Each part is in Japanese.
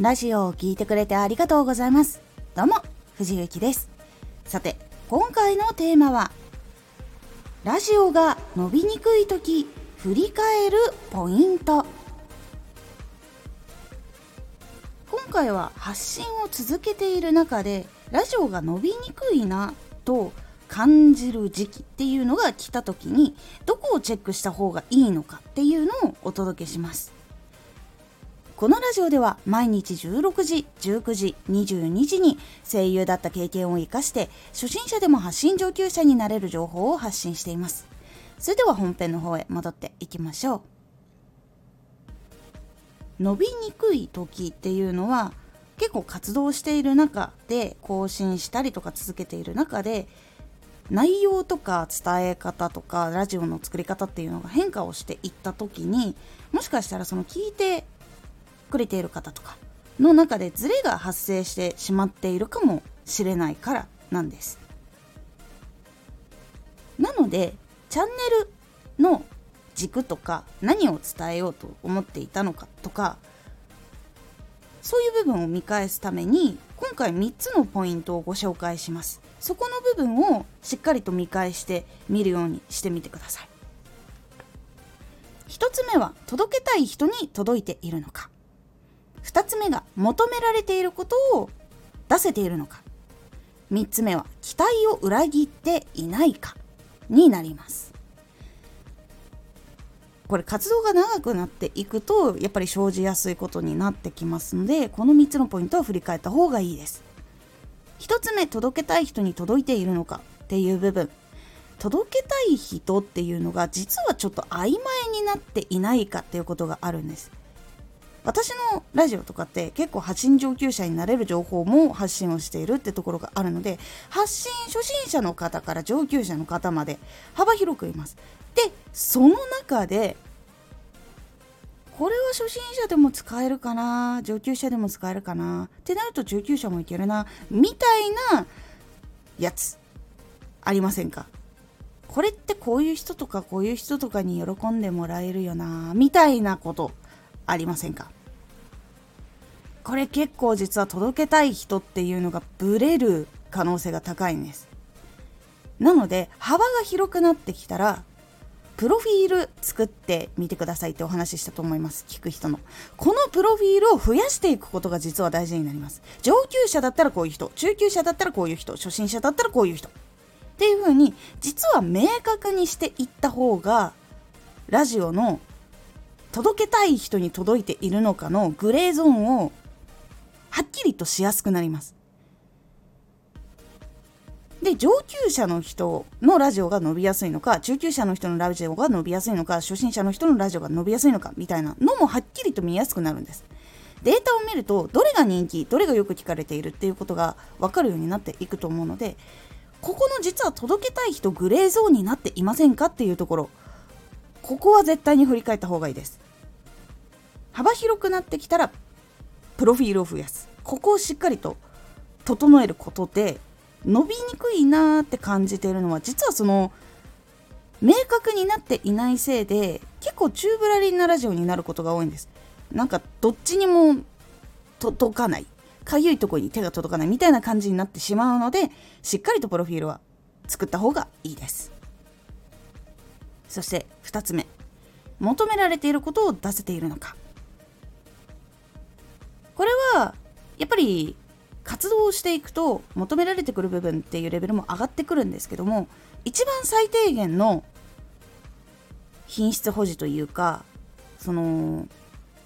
ラジオを聴いてくれてありがとうございます。どうも藤幸です。さて今回のテーマはラジオが伸びにくい時振り返るポイント。今回は発信を続けている中でラジオが伸びにくいなと感じる時期っていうのが来た時にどこをチェックした方がいいのかっていうのをお届けします。このラジオでは毎日16時19時22時に声優だった経験を生かして初心者でも発信上級者になれる情報を発信しています。それでは本編の方へ戻っていきましょう。伸びにくい時っていうのは結構活動している中で更新したりとか続けている中で内容とか伝え方とかラジオの作り方っていうのが変化をしていった時にもしかしたらその聞いてくれている方とかの中でズレが発生してしまっているかもしれないからなんです。なのでチャンネルの軸とか何を伝えようと思っていたのかとかそういう部分を見返すために今回3つのポイントをご紹介します。そこの部分をしっかりと見返して見るようにしてみてください。1つ目は届けたい人に届いているのか。2つ目が求められていることを出せているのか。3つ目は期待を裏切っていないか。になります。これ活動が長くなっていくとやっぱり生じやすいことになってきますのでこの3つのポイントを振り返った方がいいです。1つ目届けたい人に届いているのか。っていう部分。届けたい人っていうのが実はちょっと曖昧になっていないかっていうことがあるんです。私のラジオとかって結構発信上級者になれる情報も発信をしているってところがあるので発信初心者の方から上級者の方まで幅広くいます。でその中でこれは初心者でも使えるかな上級者でも使えるかなってなると中級者もいけるなみたいなやつありませんか？これってこういう人とかこういう人とかに喜んでもらえるよなみたいなことありませんか？これ結構実は届けたい人っていうのがブレる可能性が高いんです。なので幅が広くなってきたらプロフィール作ってみてくださいってお話ししたと思います。聞く人の。このプロフィールを増やしていくことが実は大事になります。上級者だったらこういう人中級者だったらこういう人初心者だったらこういう人。っていう風に実は明確にしていった方がラジオの届けたい人に届いているのかのグレーゾーンをはっきりとしやすくなります。で上級者の人のラジオが伸びやすいのか中級者の人のラジオが伸びやすいのか初心者の人のラジオが伸びやすいのかみたいなのもはっきりと見やすくなるんです。データを見るとどれが人気どれがよく聞かれているっていうことが分かるようになっていくと思うのでここの実は届けたい人グレーゾーンになっていませんかっていうところここは絶対に振り返った方がいいです。幅広くなってきたらプロフィールを増やす。ここをしっかりと整えることで伸びにくいなーって感じているのは実はその明確になっていないせいで結構宙ぶらりんなラジオになることが多いんです。なんかどっちにも届かない。かゆいとこに手が届かないみたいな感じになってしまうのでしっかりとプロフィールは作った方がいいです。そして2つ目。求められていることを出せているのか。これはやっぱり活動をしていくと求められてくる部分っていうレベルも上がってくるんですけども一番最低限の品質保持というかその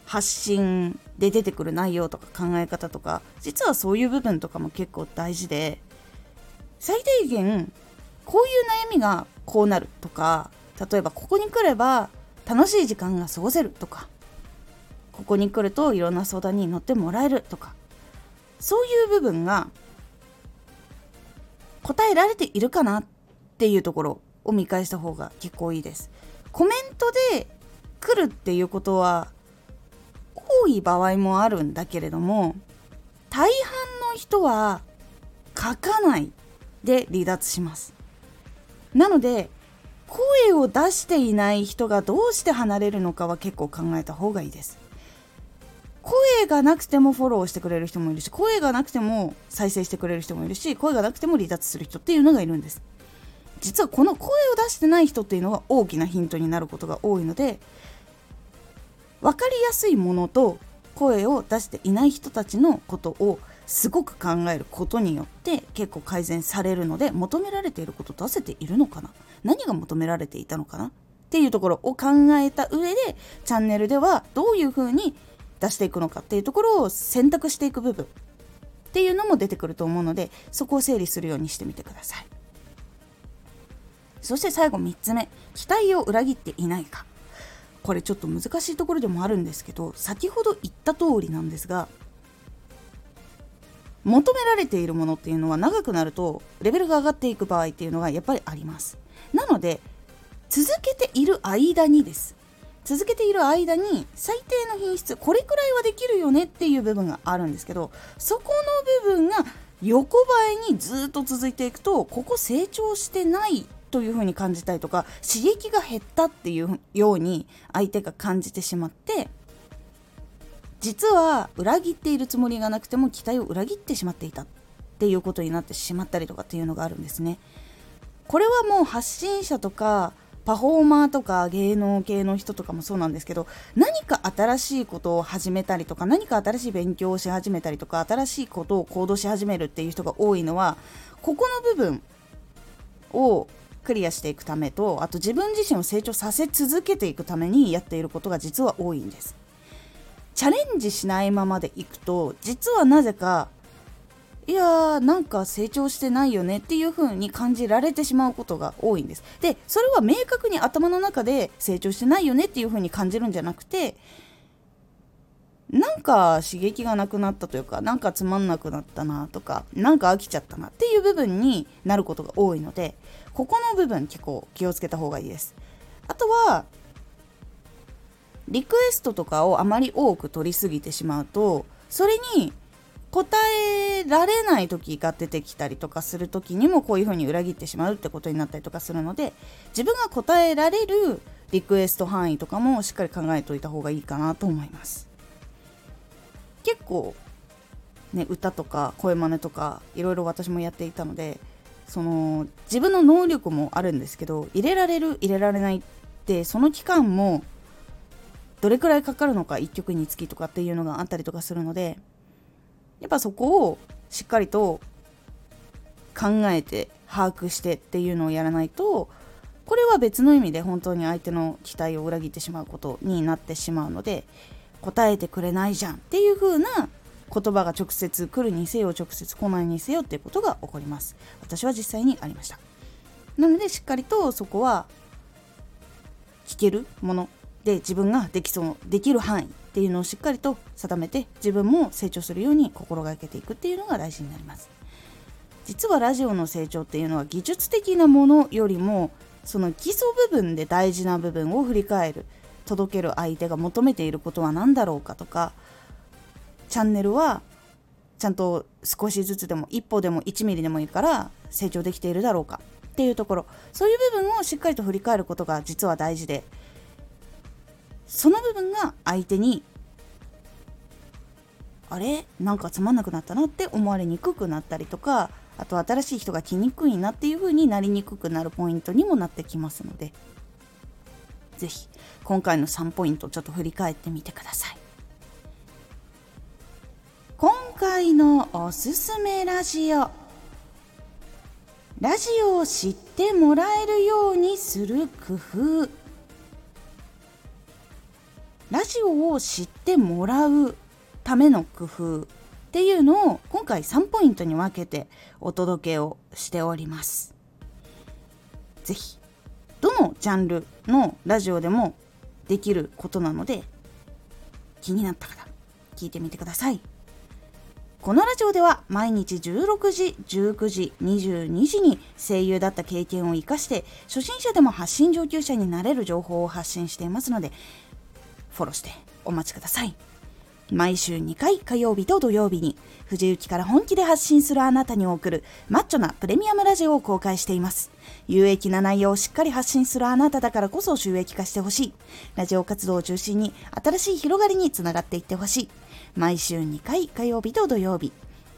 発信で出てくる内容とか考え方とか実はそういう部分とかも結構大事で最低限こういう悩みがこうなるとか例えばここに来れば楽しい時間が過ごせるとかここに来るといろんな相談に乗ってもらえるとかそういう部分が答えられているかなっていうところを見返した方が結構いいです。コメントで来るっていうことは多い場合もあるんだけれども大半の人は書かないで離脱します。なので声を出していない人がどうして離れるのかは結構考えた方がいいです。声がなくてもフォローしてくれる人もいるし声がなくても再生してくれる人もいるし声がなくても離脱する人っていうのがいるんです。実はこの声を出してない人っていうのが大きなヒントになることが多いので分かりやすいものと声を出していない人たちのことをすごく考えることによって結構改善されるので求められていること出せているのかな？何が求められていたのかな？っていうところを考えた上でチャンネルではどういうふうに出していくのかっていうところを選択していく部分っていうのも出てくると思うのでそこを整理するようにしてみてください。そして最後3つ目。期待を裏切っていないか。これちょっと難しいところでもあるんですけど先ほど言った通りなんですが求められているものっていうのは長くなるとレベルが上がっていく場合っていうのがやっぱりあります。なので続けている間にです。続けている間に最低の品質これくらいはできるよねっていう部分があるんですけどそこの部分が横ばいにずっと続いていくとここ成長してないというふうに感じたりとか刺激が減ったっていうように相手が感じてしまって実は裏切っているつもりがなくても期待を裏切ってしまっていたっていうことになってしまったりとかっていうのがあるんですね。これはもう発信者とかパフォーマーとか芸能系の人とかもそうなんですけど何か新しいことを始めたりとか何か新しい勉強をし始めたりとか新しいことを行動し始めるっていう人が多いのはここの部分をクリアしていくためとあと自分自身を成長させ続けていくためにやっていることが実は多いんです。チャレンジしないままでいくと実はなぜかいやーなんか成長してないよねっていう風に感じられてしまうことが多いんです。でそれは明確に頭の中で成長してないよねっていう風に感じるんじゃなくてなんか刺激がなくなったというかなんかつまんなくなったなとかなんか飽きちゃったなっていう部分になることが多いのでここの部分結構気をつけた方がいいです。あとはリクエストとかをあまり多く取りすぎてしまうとそれに答えられない時が出てきたりとかする時にもこういうふうに裏切ってしまうってことになったりとかするので自分が答えられるリクエスト範囲とかもしっかり考えておいた方がいいかなと思います。結構ね歌とか声真似とかいろいろ私もやっていたのでその自分の能力もあるんですけど入れられる入れられないってその期間もどれくらいかかるのか1曲につきとかっていうのがあったりとかするのでやっぱそこをしっかりと考えて把握してっていうのをやらないとこれは別の意味で本当に相手の期待を裏切ってしまうことになってしまうので答えてくれないじゃんっていう風な言葉が直接来るにせよ直接来ないにせよっていうことが起こります。私は実際にありました。なのでしっかりとそこは聞けるもので自分ができそうできる範囲っていうのをしっかりと定めて自分も成長するように心がけていくっていうのが大事になります。実はラジオの成長っていうのは技術的なものよりもその基礎部分で大事な部分を振り返る。届ける相手が求めていることは何だろうかとか。チャンネルはちゃんと少しずつでも一歩でも1ミリでもいいから成長できているだろうかっていうところ。そういう部分をしっかりと振り返ることが実は大事でその部分が相手にあれ？なんかつまんなくなったなって思われにくくなったりとかあと新しい人が来にくいなっていう風になりにくくなるポイントにもなってきますので是非今回の3ポイントちょっと振り返ってみてください。今回のおすすめラジオ。ラジオを知ってもらえるようにする工夫。ラジオを知ってもらうための工夫っていうのを今回3ポイントに分けてお届けをしております。是非どのジャンルのラジオでもできることなので気になった方聞いてみてください。このラジオでは毎日16時、19時、22時に声優だった経験を生かして初心者でも発信上級者になれる情報を発信していますのでフォローしてお待ちください。毎週2回火曜日と土曜日に藤雪から本気で発信するあなたに送るマッチョなプレミアムラジオを公開しています。有益な内容をしっかり発信するあなただからこそ収益化してほしい。ラジオ活動を中心に新しい広がりにつながっていってほしい。毎週2回火曜日と土曜日。